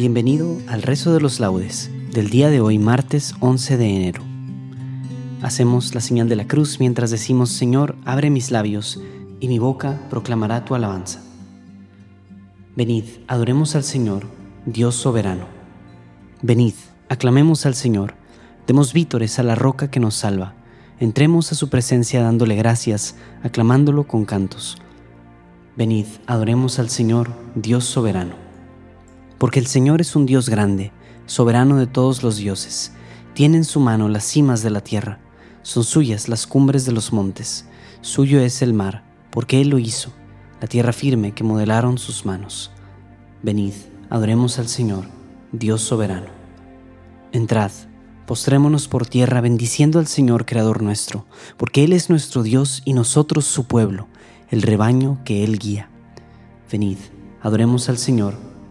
Bienvenido al rezo de los laudes del día de hoy, martes 11 de enero. Hacemos la señal de la cruz mientras decimos, Señor, abre mis labios y mi boca proclamará tu alabanza. Venid, adoremos al Señor, Dios soberano. Venid, aclamemos al Señor, demos vítores a la roca que nos salva, entremos a su presencia dándole gracias, aclamándolo con cantos. Venid, adoremos al Señor, Dios soberano porque el Señor es un Dios grande, soberano de todos los dioses. Tiene en su mano las cimas de la tierra, son suyas las cumbres de los montes, suyo es el mar, porque Él lo hizo, la tierra firme que modelaron sus manos. Venid, adoremos al Señor, Dios soberano. Entrad, postrémonos por tierra bendiciendo al Señor Creador nuestro, porque Él es nuestro Dios y nosotros su pueblo, el rebaño que Él guía. Venid, adoremos al Señor,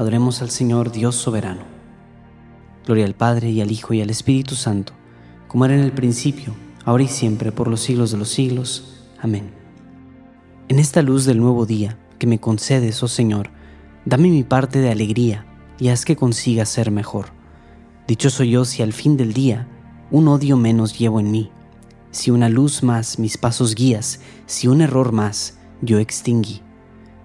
Adoremos al Señor Dios soberano. Gloria al Padre y al Hijo y al Espíritu Santo, como era en el principio, ahora y siempre, por los siglos de los siglos. Amén. En esta luz del nuevo día que me concedes, oh Señor, dame mi parte de alegría y haz que consiga ser mejor. Dichoso yo si al fin del día un odio menos llevo en mí, si una luz más mis pasos guías, si un error más yo extinguí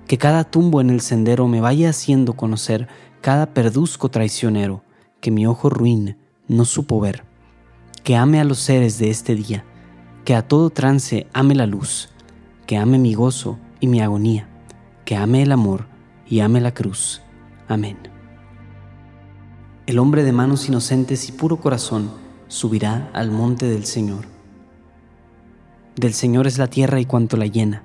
que cada tumbo en el sendero me vaya haciendo conocer cada perduzco traicionero que mi ojo ruin no supo ver, que ame a los seres de este día, que a todo trance ame la luz, que ame mi gozo y mi agonía, que ame el amor y ame la cruz. Amén. El hombre de manos inocentes y puro corazón subirá al monte del Señor. Del Señor es la tierra y cuanto la llena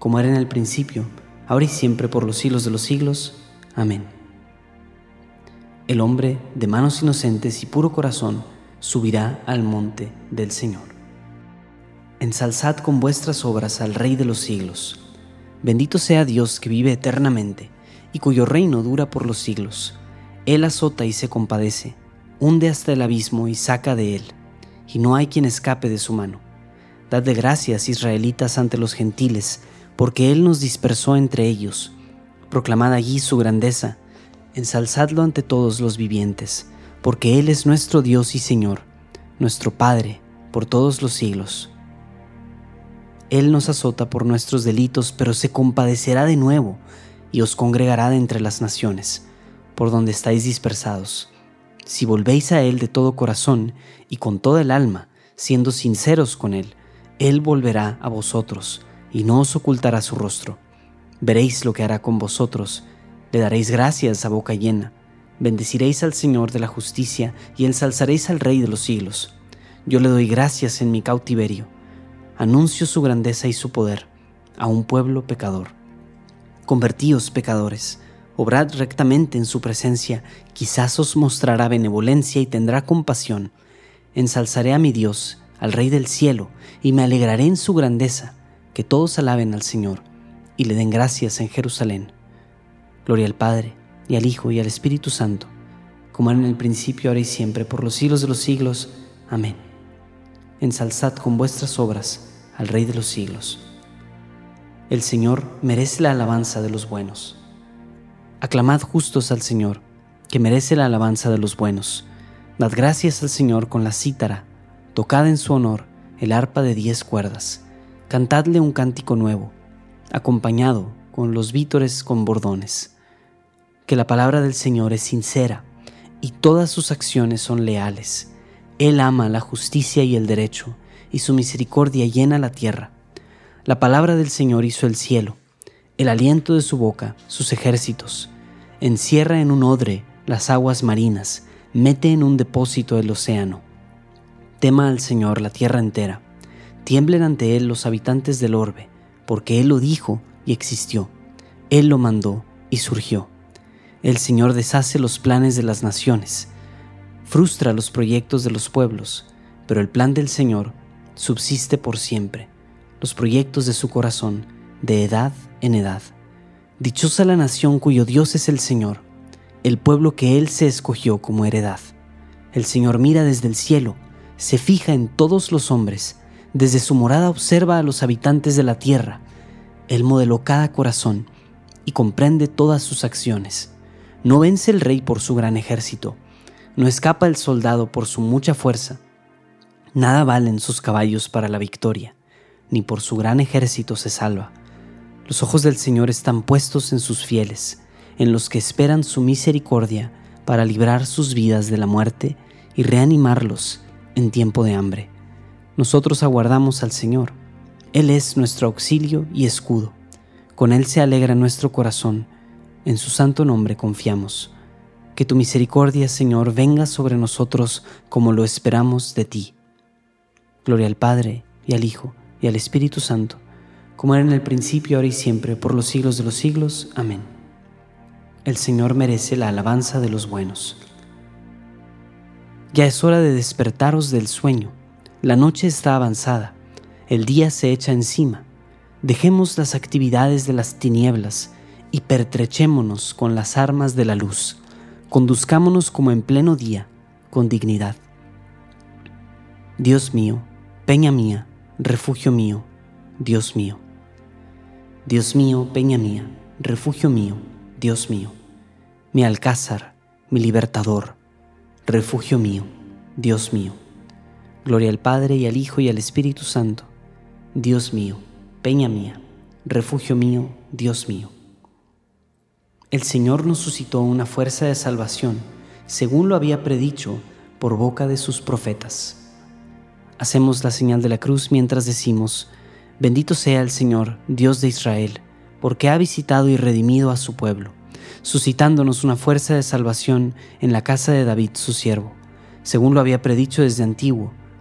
como era en el principio, ahora y siempre por los siglos de los siglos. Amén. El hombre de manos inocentes y puro corazón subirá al monte del Señor. Ensalzad con vuestras obras al Rey de los siglos. Bendito sea Dios que vive eternamente y cuyo reino dura por los siglos. Él azota y se compadece, hunde hasta el abismo y saca de él, y no hay quien escape de su mano. Dad de gracias, israelitas, ante los gentiles, porque Él nos dispersó entre ellos. Proclamad allí su grandeza, ensalzadlo ante todos los vivientes porque Él es nuestro Dios y Señor, nuestro Padre, por todos los siglos. Él nos azota por nuestros delitos, pero se compadecerá de nuevo y os congregará de entre las naciones, por donde estáis dispersados. Si volvéis a Él de todo corazón y con toda el alma, siendo sinceros con Él, Él volverá a vosotros y no os ocultará su rostro. Veréis lo que hará con vosotros, le daréis gracias a boca llena Bendeciréis al Señor de la justicia y ensalzaréis al Rey de los siglos. Yo le doy gracias en mi cautiverio. Anuncio su grandeza y su poder a un pueblo pecador. Convertíos, pecadores, obrad rectamente en su presencia, quizás os mostrará benevolencia y tendrá compasión. Ensalzaré a mi Dios, al Rey del cielo, y me alegraré en su grandeza, que todos alaben al Señor, y le den gracias en Jerusalén. Gloria al Padre, y al Hijo y al Espíritu Santo, como era en el principio, ahora y siempre, por los siglos de los siglos. Amén. Ensalzad con vuestras obras al Rey de los siglos. El Señor merece la alabanza de los buenos. Aclamad justos al Señor, que merece la alabanza de los buenos. Dad gracias al Señor con la cítara, tocad en su honor el arpa de diez cuerdas, cantadle un cántico nuevo, acompañado con los vítores con bordones que la palabra del Señor es sincera y todas sus acciones son leales. Él ama la justicia y el derecho, y su misericordia llena la tierra. La palabra del Señor hizo el cielo, el aliento de su boca, sus ejércitos. Encierra en un odre las aguas marinas, mete en un depósito el océano. Tema al Señor la tierra entera. Tiemblen ante Él los habitantes del orbe, porque Él lo dijo y existió. Él lo mandó y surgió. El Señor deshace los planes de las naciones, frustra los proyectos de los pueblos, pero el plan del Señor subsiste por siempre, los proyectos de su corazón, de edad en edad. Dichosa la nación cuyo Dios es el Señor, el pueblo que Él se escogió como heredad. El Señor mira desde el cielo, se fija en todos los hombres, desde su morada observa a los habitantes de la tierra. Él modeló cada corazón y comprende todas sus acciones. No vence el rey por su gran ejército, no escapa el soldado por su mucha fuerza. Nada valen sus caballos para la victoria, ni por su gran ejército se salva. Los ojos del Señor están puestos en sus fieles, en los que esperan su misericordia para librar sus vidas de la muerte y reanimarlos en tiempo de hambre. Nosotros aguardamos al Señor. Él es nuestro auxilio y escudo. Con Él se alegra nuestro corazón en su santo nombre confiamos. Que tu misericordia, Señor, venga sobre nosotros como lo esperamos de ti. Gloria al Padre, y al Hijo, y al Espíritu Santo, como era en el principio, ahora y siempre, por los siglos de los siglos. Amén. El Señor merece la alabanza de los buenos. Ya es hora de despertaros del sueño. La noche está avanzada, el día se echa encima. Dejemos las actividades de las tinieblas y pertrechémonos con las armas de la luz, conduzcámonos como en pleno día, con dignidad. Dios mío, peña mía, refugio mío, Dios mío. Dios mío, peña mía, refugio mío, Dios mío. Mi alcázar, mi libertador, refugio mío, Dios mío. Gloria al Padre y al Hijo y al Espíritu Santo. Dios mío, peña mía, refugio mío, Dios mío. El Señor nos suscitó una fuerza de salvación, según lo había predicho por boca de sus profetas. Hacemos la señal de la cruz mientras decimos, Bendito sea el Señor, Dios de Israel, porque ha visitado y redimido a su pueblo, suscitándonos una fuerza de salvación en la casa de David su siervo, según lo había predicho desde antiguo,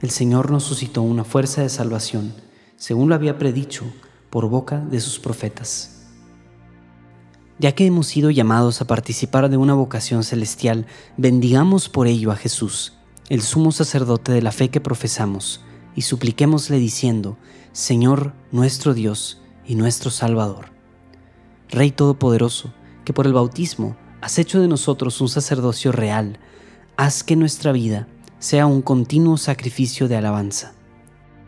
El Señor nos suscitó una fuerza de salvación, según lo había predicho por boca de sus profetas. Ya que hemos sido llamados a participar de una vocación celestial, bendigamos por ello a Jesús, el sumo sacerdote de la fe que profesamos, y supliquémosle diciendo, Señor nuestro Dios, y nuestro Salvador. Rey Todopoderoso, que por el bautismo has hecho de nosotros un sacerdocio real, haz que nuestra vida sea un continuo sacrificio de alabanza.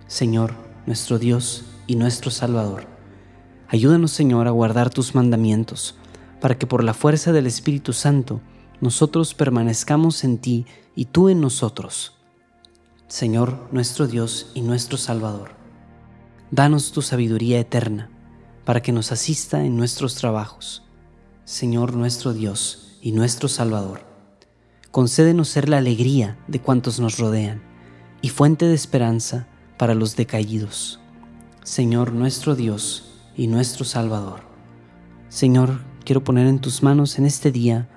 Señor, nuestro Dios y nuestro Salvador, ayúdanos Señor a guardar tus mandamientos, para que por la fuerza del Espíritu Santo nosotros permanezcamos en ti y tú en nosotros. Señor, nuestro Dios y nuestro Salvador, danos tu sabiduría eterna para que nos asista en nuestros trabajos. Señor nuestro Dios y nuestro Salvador, concédenos ser la alegría de cuantos nos rodean y fuente de esperanza para los decaídos. Señor nuestro Dios y nuestro Salvador. Señor, quiero poner en tus manos en este día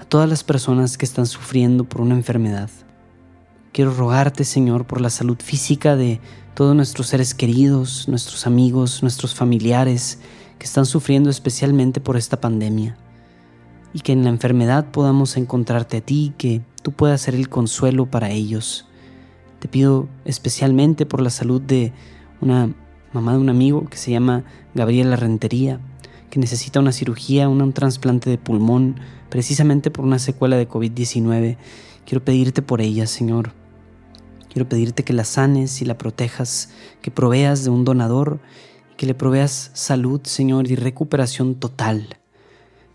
a todas las personas que están sufriendo por una enfermedad. Quiero rogarte, Señor, por la salud física de todos nuestros seres queridos, nuestros amigos, nuestros familiares que están sufriendo especialmente por esta pandemia. Y que en la enfermedad podamos encontrarte a ti, que tú puedas ser el consuelo para ellos. Te pido especialmente por la salud de una mamá de un amigo que se llama Gabriela Rentería, que necesita una cirugía, un trasplante de pulmón, precisamente por una secuela de COVID-19. Quiero pedirte por ella, Señor. Quiero pedirte que la sanes y la protejas, que proveas de un donador que le proveas salud, Señor, y recuperación total.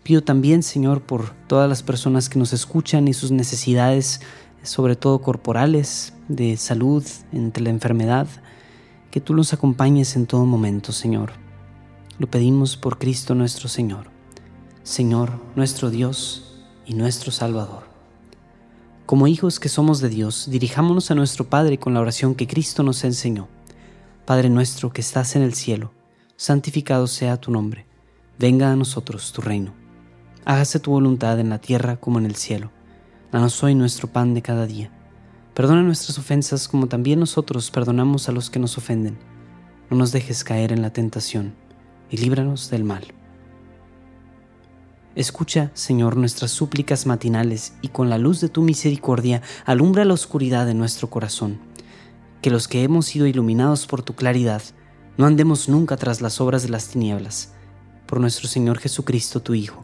Pido también, Señor, por todas las personas que nos escuchan y sus necesidades, sobre todo corporales, de salud, entre la enfermedad, que tú los acompañes en todo momento, Señor. Lo pedimos por Cristo nuestro Señor, Señor nuestro Dios y nuestro Salvador. Como hijos que somos de Dios, dirijámonos a nuestro Padre con la oración que Cristo nos enseñó. Padre nuestro que estás en el cielo, santificado sea tu nombre. Venga a nosotros tu reino. Hágase tu voluntad en la tierra como en el cielo. Danos hoy nuestro pan de cada día. Perdona nuestras ofensas como también nosotros perdonamos a los que nos ofenden. No nos dejes caer en la tentación y líbranos del mal. Escucha, Señor, nuestras súplicas matinales y con la luz de tu misericordia alumbra la oscuridad de nuestro corazón. Que los que hemos sido iluminados por tu claridad no andemos nunca tras las obras de las tinieblas. Por nuestro Señor Jesucristo, tu Hijo,